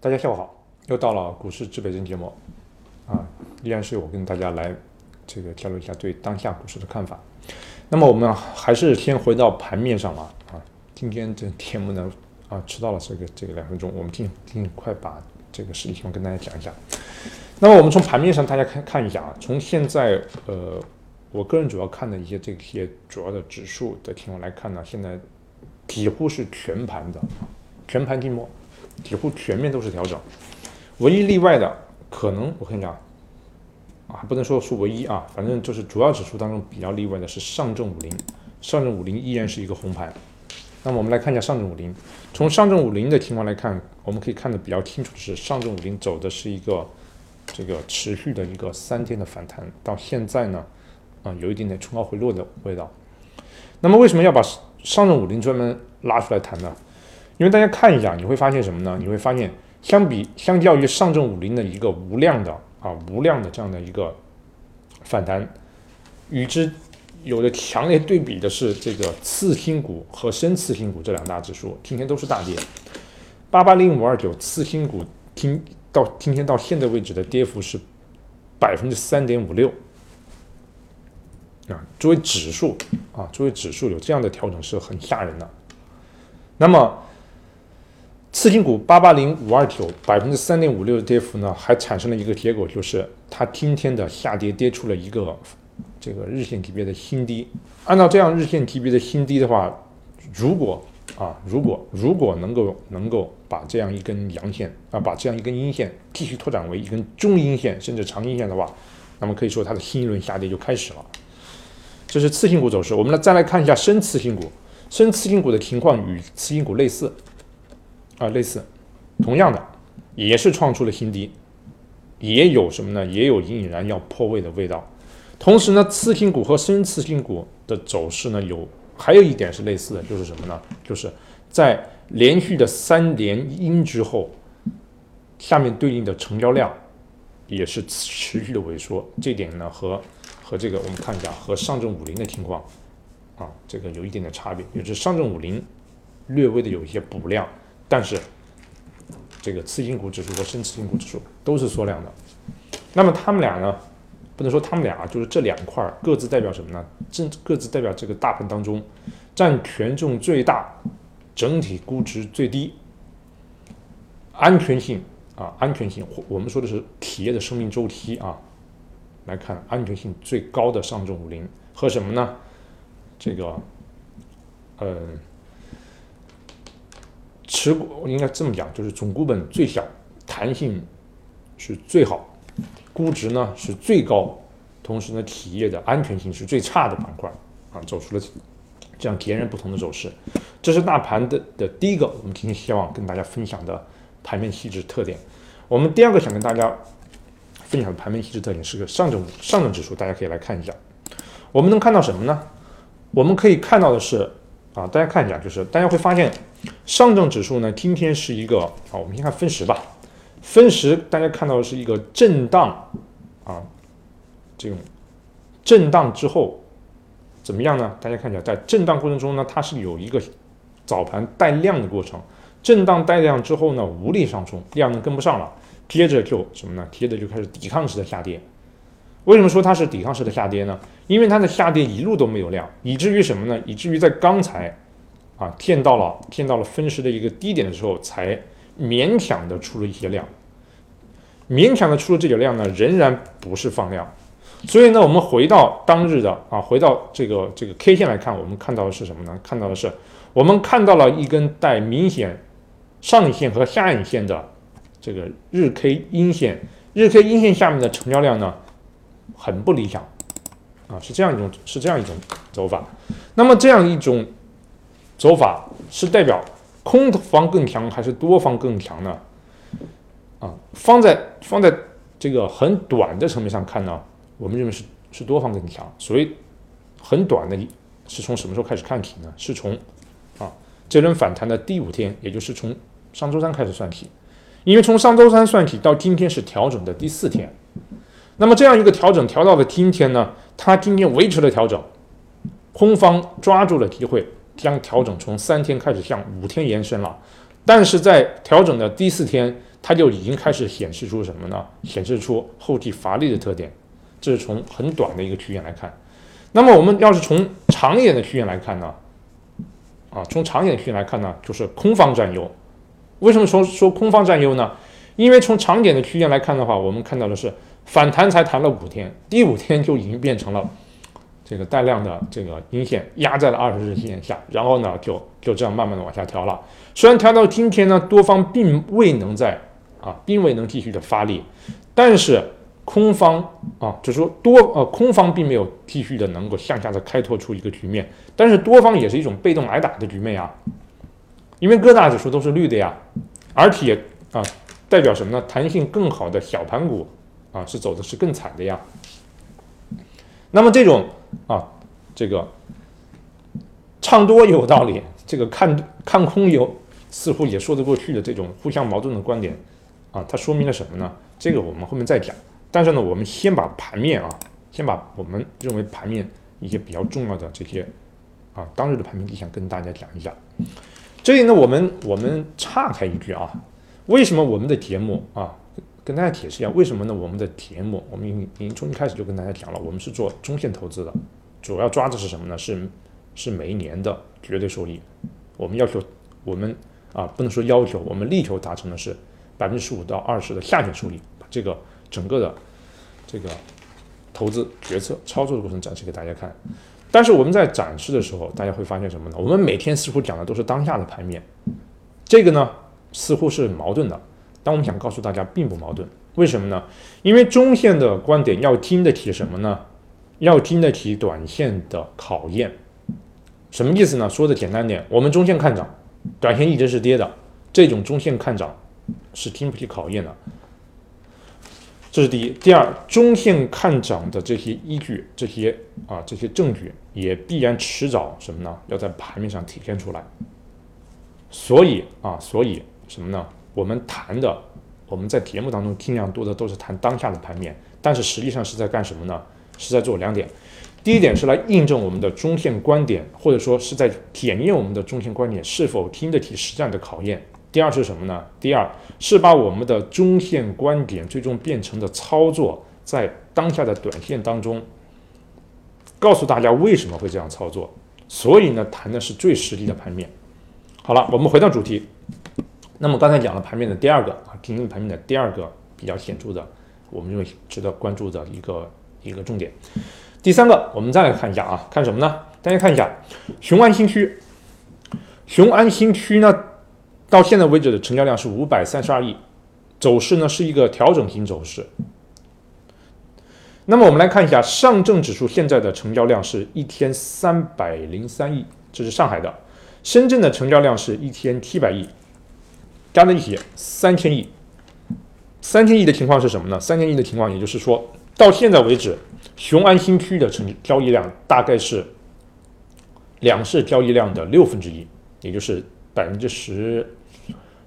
大家下午好，又到了股市指北针节目，啊，依然是我跟大家来这个交流一下对当下股市的看法。那么我们还是先回到盘面上嘛，啊，今天这节目呢，啊，迟到了这个这个两分钟，我们尽尽快把这个实际情况跟大家讲一下。那么我们从盘面上大家看看一下啊，从现在呃，我个人主要看的一些这些主要的指数的情况来看呢，现在几乎是全盘的，全盘静默。几乎全面都是调整，唯一例外的可能我跟你讲啊，不能说是唯一啊，反正就是主要指数当中比较例外的是上证五零，上证五零依然是一个红盘。那么我们来看一下上证五零，从上证五零的情况来看，我们可以看得比较清楚的是，上证五零走的是一个这个持续的一个三天的反弹，到现在呢，啊，有一点点冲高回落的味道。那么为什么要把上证五零专门拉出来谈呢？因为大家看一下，你会发现什么呢？你会发现，相比相较于上证五零的一个无量的啊无量的这样的一个反弹，与之有着强烈对比的是这个次新股和深次新股这两大指数，今天都是大跌。八八零五二九次新股今到今天到现在为止的跌幅是百分之三点五六啊，作为指数啊，作为指数有这样的调整是很吓人的。那么。次新股八八零五二九百分之三点五六的跌幅呢，还产生了一个结果，就是它今天的下跌跌出了一个这个日线级别的新低。按照这样日线级别的新低的话，如果啊，如果如果能够能够把这样一根阳线啊，把这样一根阴线继续拓展为一根中阴线甚至长阴线的话，那么可以说它的新一轮下跌就开始了。这是次新股走势。我们来再来看一下深次新股，深次新股的情况与次新股类似。啊，类似，同样的，也是创出了新低，也有什么呢？也有隐隐然要破位的味道。同时呢，次新股和深次新股的走势呢，有还有一点是类似的，就是什么呢？就是在连续的三连阴之后，下面对应的成交量也是持续的萎缩。这点呢，和和这个我们看一下，和上证五零的情况啊，这个有一点点差别，也就是上证五零略微的有一些补量。但是，这个次新股指数和深次新股指数都是缩量的。那么他们俩呢？不能说他们俩，就是这两块各自代表什么呢？正各自代表这个大盘当中占权重最大、整体估值最低、安全性啊，安全性，我们说的是企业的生命周期啊，来看安全性最高的上证五零和什么呢？这个，嗯。持股应该这么讲，就是总股本最小，弹性是最好，估值呢是最高，同时呢企业的安全性是最差的板块啊，走出了这样截然不同的走势。这是大盘的的第一个，我们今天希望跟大家分享的盘面细致特点。我们第二个想跟大家分享的盘面细致特点是个上证上证指数，大家可以来看一下，我们能看到什么呢？我们可以看到的是。啊，大家看一下，就是大家会发现，上证指数呢，今天是一个啊，我们先看分时吧。分时大家看到的是一个震荡啊，这种震荡之后怎么样呢？大家看一下，在震荡过程中呢，它是有一个早盘带量的过程，震荡带量之后呢，无力上冲，量能跟不上了，接着就什么呢？接着就开始抵抗式的下跌。为什么说它是抵抗式的下跌呢？因为它的下跌一路都没有量，以至于什么呢？以至于在刚才，啊，见到了见到了分时的一个低点的时候，才勉强的出了一些量，勉强的出了这点量呢，仍然不是放量。所以呢，我们回到当日的啊，回到这个这个 K 线来看，我们看到的是什么呢？看到的是我们看到了一根带明显上影线和下影线的这个日 K 阴线，日 K 阴线下面的成交量呢？很不理想，啊，是这样一种是这样一种走法。那么这样一种走法是代表空方更强还是多方更强呢？啊，放在放在这个很短的层面上看呢，我们认为是是多方更强。所以很短的是从什么时候开始看起呢？是从啊这轮反弹的第五天，也就是从上周三开始算起。因为从上周三算起到今天是调整的第四天。那么这样一个调整调到了今天呢，它今天维持了调整，空方抓住了机会，将调整从三天开始向五天延伸了。但是在调整的第四天，它就已经开始显示出什么呢？显示出后继乏力的特点。这是从很短的一个区间来看。那么我们要是从长一点的区间来看呢？啊，从长一点区间来看呢，就是空方占优。为什么说说空方占优呢？因为从长点的区间来看的话，我们看到的是反弹才弹了五天，第五天就已经变成了这个带量的这个阴线压在了二十日线下，然后呢就就这样慢慢的往下调了。虽然调到今天呢，多方并未能在啊，并未能继续的发力，但是空方啊，就说多呃空方并没有继续的能够向下的开拓出一个局面，但是多方也是一种被动挨打的局面呀，因为各大指数都是绿的呀，而且啊代表什么呢？弹性更好的小盘股啊是走的是更惨的呀。那么这种啊这个唱多有道理，这个看看空有。似乎也说得过去的这种互相矛盾的观点，啊，它说明了什么呢？这个我们后面再讲。但是呢，我们先把盘面啊，先把我们认为盘面一些比较重要的这些啊当日的盘面迹象跟大家讲一下。这里呢，我们我们岔开一句啊，为什么我们的节目啊，跟大家解释一下，为什么呢？我们的节目，我们已经从一开始就跟大家讲了，我们是做中线投资的，主要抓的是什么呢？是是每一年的绝对收益，我们要求我们。啊，不能说要求，我们力求达成的是百分之十五到二十的下限收益，把这个整个的这个投资决策操作的过程展示给大家看。但是我们在展示的时候，大家会发现什么呢？我们每天似乎讲的都是当下的盘面，这个呢似乎是矛盾的。但我们想告诉大家，并不矛盾。为什么呢？因为中线的观点要经得起什么呢？要经得起短线的考验。什么意思呢？说的简单点，我们中线看涨。短线一直是跌的，这种中线看涨是经不起考验的。这是第一。第二，中线看涨的这些依据、这些啊这些证据，也必然迟早什么呢？要在盘面上体现出来。所以啊，所以什么呢？我们谈的，我们在节目当中尽量多的都是谈当下的盘面，但是实际上是在干什么呢？是在做两点。第一点是来印证我们的中线观点，或者说是在检验我们的中线观点是否经得起实战的考验。第二是什么呢？第二是把我们的中线观点最终变成的操作，在当下的短线当中，告诉大家为什么会这样操作。所以呢，谈的是最实际的盘面。好了，我们回到主题。那么刚才讲了盘面的第二个啊，今天盘面的第二个比较显著的，我们认为值得关注的一个一个重点。第三个，我们再来看一下啊，看什么呢？大家看一下雄安新区，雄安新区呢，到现在为止的成交量是五百三十二亿，走势呢是一个调整型走势。那么我们来看一下上证指数现在的成交量是一天三百零三亿，这是上海的；深圳的成交量是一天七百亿，加在一起三千亿。三千亿的情况是什么呢？三千亿的情况，也就是说到现在为止。雄安新区的成交易量大概是两市交易量的六分之一，也就是百分之十，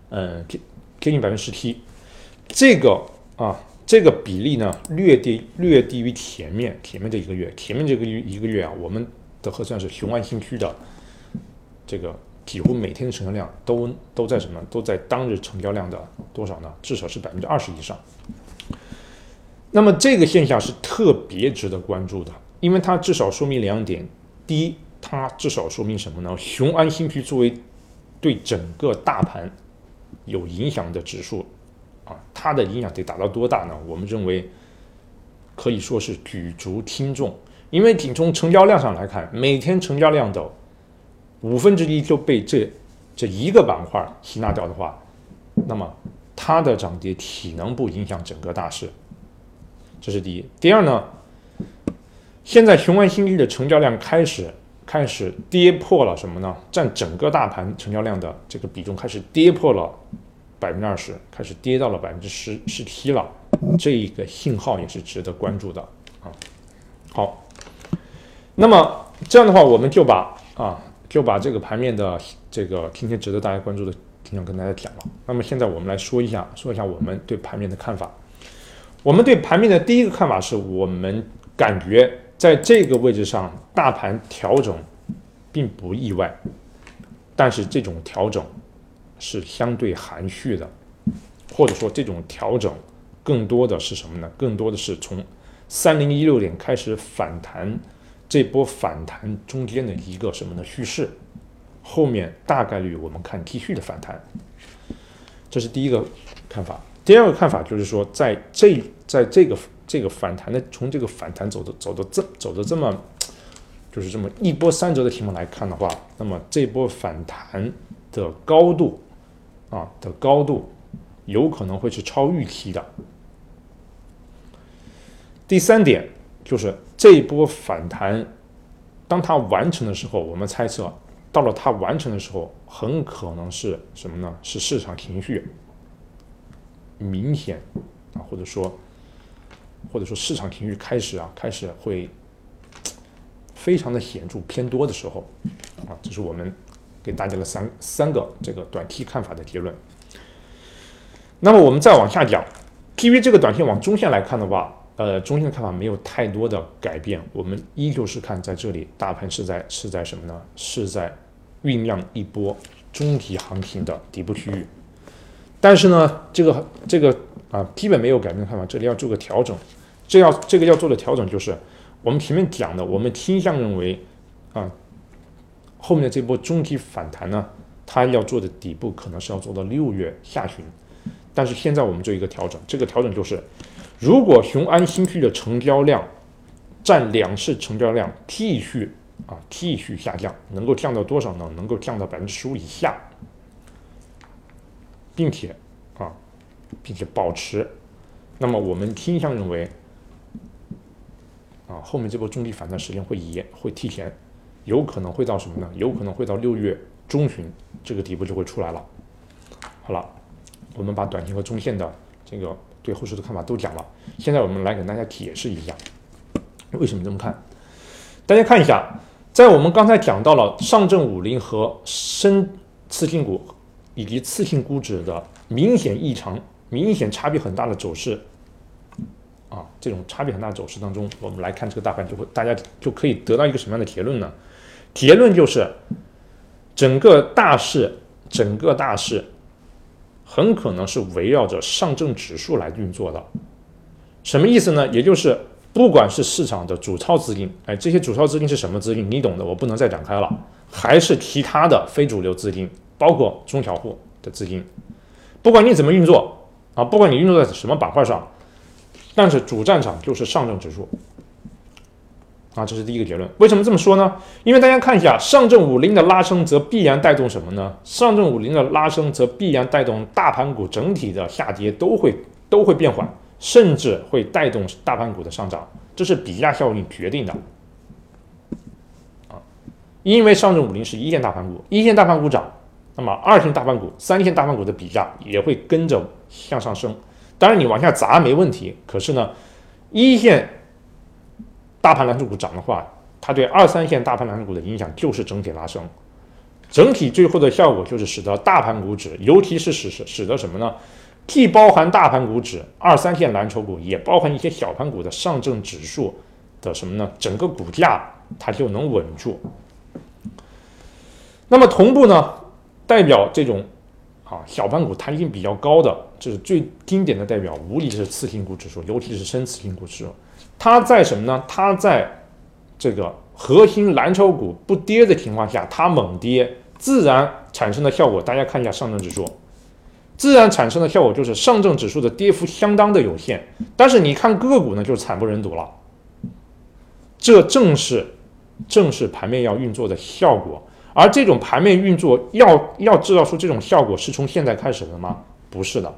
嗯，接接近百分之十七。这个啊，这个比例呢，略低略低于前面前面这一个月，前面这个月一个月啊，我们的核算是雄安新区的这个几乎每天的成交量都都在什么？都在当日成交量的多少呢？至少是百分之二十以上。那么这个现象是特别值得关注的，因为它至少说明两点：第一，它至少说明什么呢？雄安新区作为对整个大盘有影响的指数啊，它的影响得达到多大呢？我们认为可以说是举足轻重，因为仅从成交量上来看，每天成交量的五分之一就被这这一个板块吸纳掉的话，那么它的涨跌体能不影响整个大势。这是第一。第二呢，现在雄安新区的成交量开始开始跌破了什么呢？占整个大盘成交量的这个比重开始跌破了百分之二十，开始跌到了百分之十十七了。这一个信号也是值得关注的啊。好，那么这样的话，我们就把啊就把这个盘面的这个今天值得大家关注的情况跟大家讲了。那么现在我们来说一下说一下我们对盘面的看法。我们对盘面的第一个看法是我们感觉在这个位置上大盘调整并不意外，但是这种调整是相对含蓄的。或者说这种调整更多的是什么呢？更多的是从三零一六点开始反弹，这波反弹中间的一个什么呢趋势？后面大概率我们看继续的反弹，这是第一个看法。第二个看法就是说，在这在这个这个反弹的从这个反弹走的走的这走的这么就是这么一波三折的情况来看的话，那么这波反弹的高度啊的高度有可能会是超预期的。第三点就是这一波反弹，当它完成的时候，我们猜测。到了它完成的时候，很可能是什么呢？是市场情绪明显啊，或者说，或者说市场情绪开始啊，开始会非常的显著偏多的时候啊，这是我们给大家的三三个这个短期看法的结论。那么我们再往下讲，基于这个短线往中线来看的话。呃，中线的看法没有太多的改变，我们依旧是看在这里，大盘是在是在什么呢？是在酝酿一波中级行情的底部区域。但是呢，这个这个啊，基本没有改变看法，这里要做个调整。这要这个要做的调整就是我们前面讲的，我们倾向认为啊，后面的这波中级反弹呢，它要做的底部可能是要做到六月下旬。但是现在我们做一个调整，这个调整就是。如果雄安新区的成交量占两市成交量继续啊继续下降，能够降到多少呢？能够降到百分之十五以下，并且啊，并且保持，那么我们倾向认为啊，后面这波中低反弹时间会延会提前，有可能会到什么呢？有可能会到六月中旬，这个底部就会出来了。好了，我们把短线和中线的这个。对后市的看法都讲了，现在我们来给大家解释一下为什么这么看。大家看一下，在我们刚才讲到了上证五零和深次新股以及次新股指的明显异常、明显差别很大的走势啊，这种差别很大的走势当中，我们来看这个大盘，就会大家就可以得到一个什么样的结论呢？结论就是整个大势，整个大势。很可能是围绕着上证指数来运作的，什么意思呢？也就是不管是市场的主操资金，哎，这些主操资金是什么资金？你懂的，我不能再展开了。还是其他的非主流资金，包括中小户的资金，不管你怎么运作啊，不管你运作在什么板块上，但是主战场就是上证指数。啊，这是第一个结论。为什么这么说呢？因为大家看一下，上证五零的拉升，则必然带动什么呢？上证五零的拉升，则必然带动大盘股整体的下跌都会都会变缓，甚至会带动大盘股的上涨，这是比价效应决定的。啊，因为上证五零是一线大盘股，一线大盘股涨，那么二线大盘股、三线大盘股的比价也会跟着向上升。当然，你往下砸没问题，可是呢，一线。大盘蓝筹股涨的话，它对二三线大盘蓝筹股的影响就是整体拉升，整体最后的效果就是使得大盘股指，尤其是使使使得什么呢？既包含大盘股指、二三线蓝筹股，也包含一些小盘股的上证指数的什么呢？整个股价它就能稳住。那么同步呢，代表这种啊小盘股弹性比较高的，这是最经典的代表，无疑是次新股指数，尤其是深次新股指数。它在什么呢？它在这个核心蓝筹股不跌的情况下，它猛跌，自然产生的效果，大家看一下上证指数，自然产生的效果就是上证指数的跌幅相当的有限，但是你看个股呢，就惨不忍睹了。这正是正是盘面要运作的效果，而这种盘面运作要要制造出这种效果，是从现在开始的吗？不是的，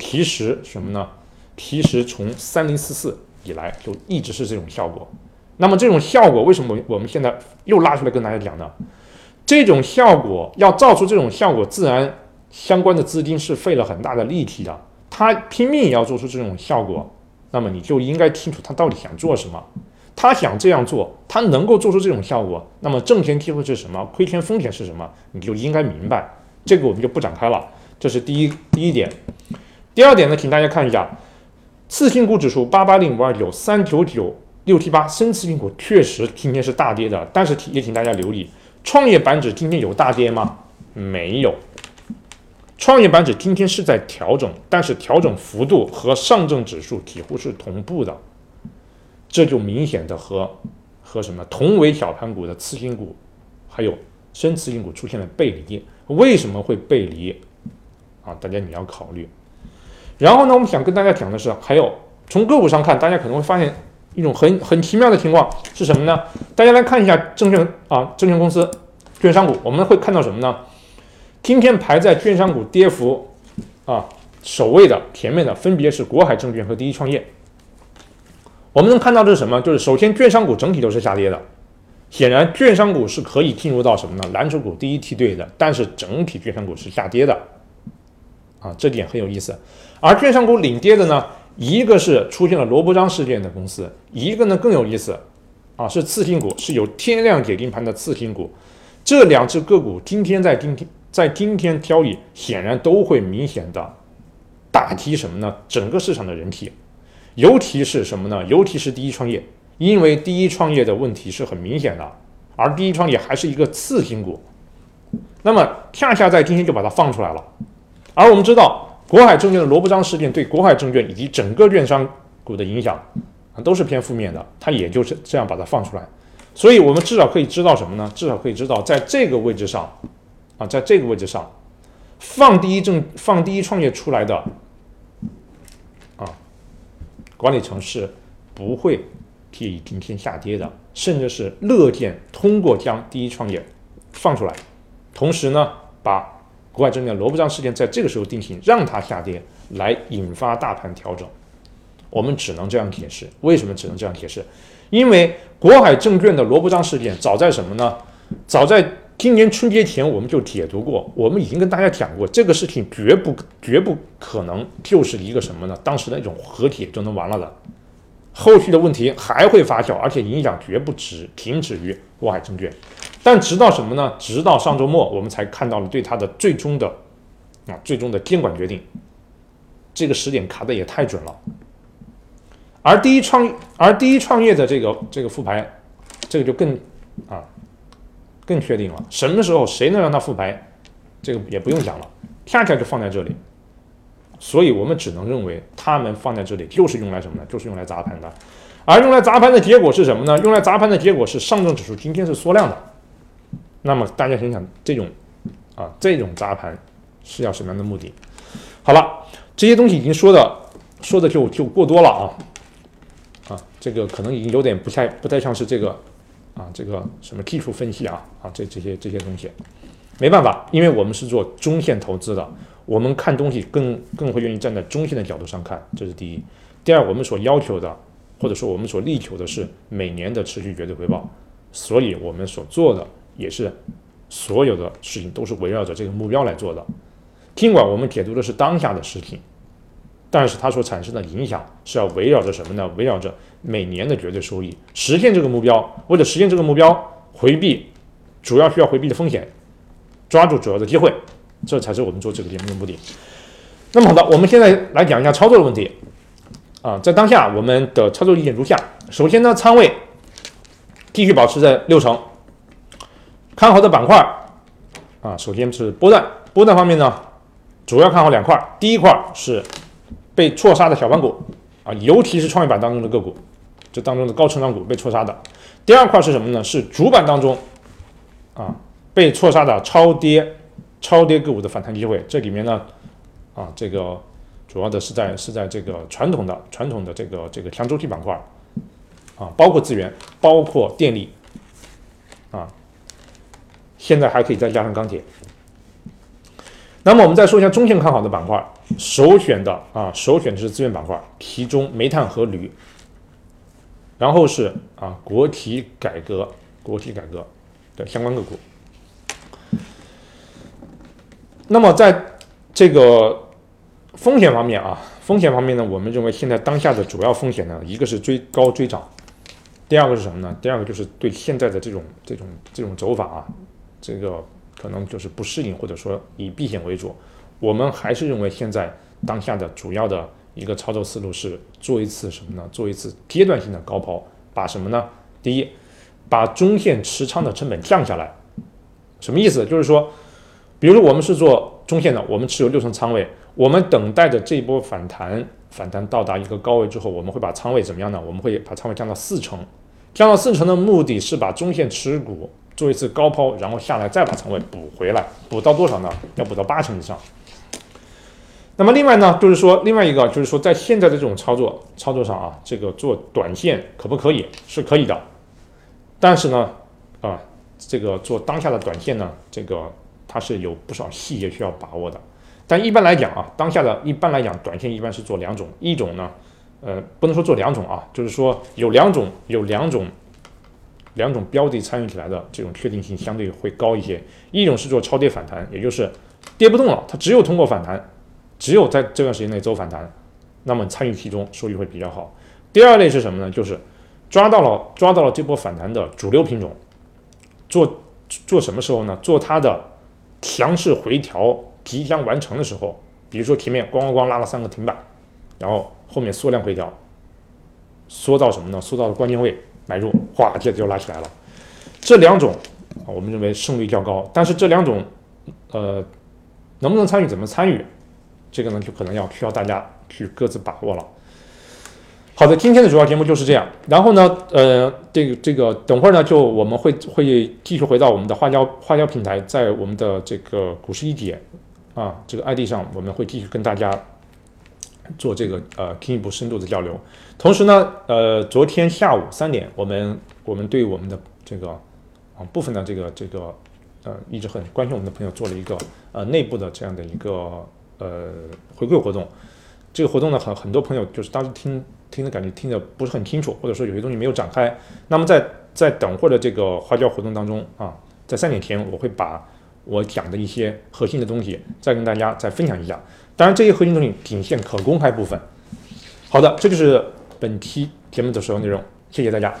其实什么呢？其实从三零四四。以来就一直是这种效果，那么这种效果为什么我们现在又拉出来跟大家讲呢？这种效果要造出这种效果，自然相关的资金是费了很大的力气的，他拼命也要做出这种效果，那么你就应该清楚他到底想做什么，他想这样做，他能够做出这种效果，那么挣钱机会是什么，亏钱风险是什么，你就应该明白，这个我们就不展开了，这是第一第一点，第二点呢，请大家看一下。次新股指数八八零五二九三九九六七八，深次新股确实今天是大跌的，但是也请大家留意，创业板指今天有大跌吗？没有，创业板指今天是在调整，但是调整幅度和上证指数几乎是同步的，这就明显的和和什么同为小盘股的次新股，还有深次新股出现了背离。为什么会背离？啊，大家你要考虑。然后呢，我们想跟大家讲的是，还有从个股上看，大家可能会发现一种很很奇妙的情况是什么呢？大家来看一下证券啊，证券公司、券商股，我们会看到什么呢？今天排在券商股跌幅啊首位的前面的，分别是国海证券和第一创业。我们能看到的是什么？就是首先券商股整体都是下跌的，显然券商股是可以进入到什么呢？蓝筹股第一梯队的，但是整体券商股是下跌的。啊，这点很有意思。而券商股领跌的呢，一个是出现了罗伯章事件的公司，一个呢更有意思，啊，是次新股，是有天量解禁盘的次新股。这两只个股今天在今天在今天交易，显然都会明显的打击什么呢？整个市场的人气，尤其是什么呢？尤其是第一创业，因为第一创业的问题是很明显的，而第一创业还是一个次新股，那么恰恰在今天就把它放出来了。而我们知道，国海证券的罗布章事件对国海证券以及整个券商股的影响啊，都是偏负面的。它也就是这样把它放出来，所以我们至少可以知道什么呢？至少可以知道，在这个位置上，啊，在这个位置上，放第一证、放第一创业出来的啊，管理层是不会替今天下跌的，甚至是乐见通过将第一创业放出来，同时呢，把。国外证券罗布章事件在这个时候定性，让它下跌，来引发大盘调整，我们只能这样解释。为什么只能这样解释？因为国海证券的罗布章事件早在什么呢？早在今年春节前我们就解读过，我们已经跟大家讲过，这个事情绝不绝不可能就是一个什么呢？当时的一种合体就能完了的，后续的问题还会发酵，而且影响绝不止停止于国海证券。但直到什么呢？直到上周末，我们才看到了对它的最终的啊最终的监管决定。这个时点卡的也太准了。而第一创而第一创业的这个这个复牌，这个就更啊更确定了。什么时候谁能让它复牌，这个也不用讲了，恰恰就放在这里。所以我们只能认为，他们放在这里就是用来什么呢？就是用来砸盘的。而用来砸盘的结果是什么呢？用来砸盘的结果是上证指数今天是缩量的。那么大家想想，这种啊，这种砸盘是要什么样的目的？好了，这些东西已经说的说的就就过多了啊啊，这个可能已经有点不太不太像是这个啊这个什么技术分析啊啊这这些这些东西，没办法，因为我们是做中线投资的，我们看东西更更会愿意站在中线的角度上看，这是第一。第二，我们所要求的或者说我们所力求的是每年的持续绝对回报，所以我们所做的。也是所有的事情都是围绕着这个目标来做的。尽管我们解读的是当下的事情，但是它所产生的影响是要围绕着什么呢？围绕着每年的绝对收益，实现这个目标。为了实现这个目标，回避主要需要回避的风险，抓住主要的机会，这才是我们做这个节目的目的。那么好的，我们现在来讲一下操作的问题。啊，在当下我们的操作意见如下：首先呢，仓位继续保持在六成。看好的板块啊，首先是波段。波段方面呢，主要看好两块。第一块是被错杀的小盘股啊，尤其是创业板当中的个股，这当中的高成长股被错杀的。第二块是什么呢？是主板当中啊被错杀的超跌超跌个股的反弹机会。这里面呢啊，这个主要的是在是在这个传统的传统的这个这个强周期板块啊，包括资源，包括电力。现在还可以再加上钢铁。那么我们再说一下中线看好的板块，首选的啊，首选的是资源板块，其中煤炭和铝，然后是啊国企改革、国企改革的相关个股。那么在这个风险方面啊，风险方面呢，我们认为现在当下的主要风险呢，一个是追高追涨，第二个是什么呢？第二个就是对现在的这种这种这种走法啊。这个可能就是不适应，或者说以避险为主。我们还是认为现在当下的主要的一个操作思路是做一次什么呢？做一次阶段性的高抛，把什么呢？第一，把中线持仓的成本降下来。什么意思？就是说，比如我们是做中线的，我们持有六成仓位，我们等待着这一波反弹，反弹到达一个高位之后，我们会把仓位怎么样呢？我们会把仓位降到四成，降到四成的目的是把中线持股做一次高抛，然后下来再把仓位补回来，补到多少呢？要补到八成以上。那么另外呢，就是说另外一个就是说，在现在的这种操作操作上啊，这个做短线可不可以？是可以的，但是呢，啊，这个做当下的短线呢，这个它是有不少细节需要把握的。但一般来讲啊，当下的一般来讲，短线一般是做两种，一种呢，呃，不能说做两种啊，就是说有两种有两种两种标的参与起来的这种确定性相对会高一些。一种是做超跌反弹，也就是跌不动了，它只有通过反弹。只有在这段时间内走反弹，那么参与其中收益会比较好。第二类是什么呢？就是抓到了抓到了这波反弹的主流品种，做做什么时候呢？做它的强势回调即将完成的时候，比如说前面咣咣咣拉了三个停板，然后后面缩量回调，缩到什么呢？缩到了关键位买入，哗，接着就拉起来了。这两种我们认为胜率较高，但是这两种呃能不能参与？怎么参与？这个呢，就可能要需要大家去各自把握了。好的，今天的主要节目就是这样。然后呢，呃，这个这个，等会儿呢，就我们会会继续回到我们的花椒花椒平台，在我们的这个股市一点啊这个 ID 上，我们会继续跟大家做这个呃进一步深度的交流。同时呢，呃，昨天下午三点，我们我们对我们的这个啊部分的这个这个呃一直很关心我们的朋友做了一个呃内部的这样的一个。呃，回馈活动，这个活动呢，很很多朋友就是当时听听的感觉听得不是很清楚，或者说有些东西没有展开。那么在在等会的这个花椒活动当中啊，在三点前我会把我讲的一些核心的东西再跟大家再分享一下。当然，这些核心东西仅限可公开部分。好的，这就是本期节目的所有内容，谢谢大家。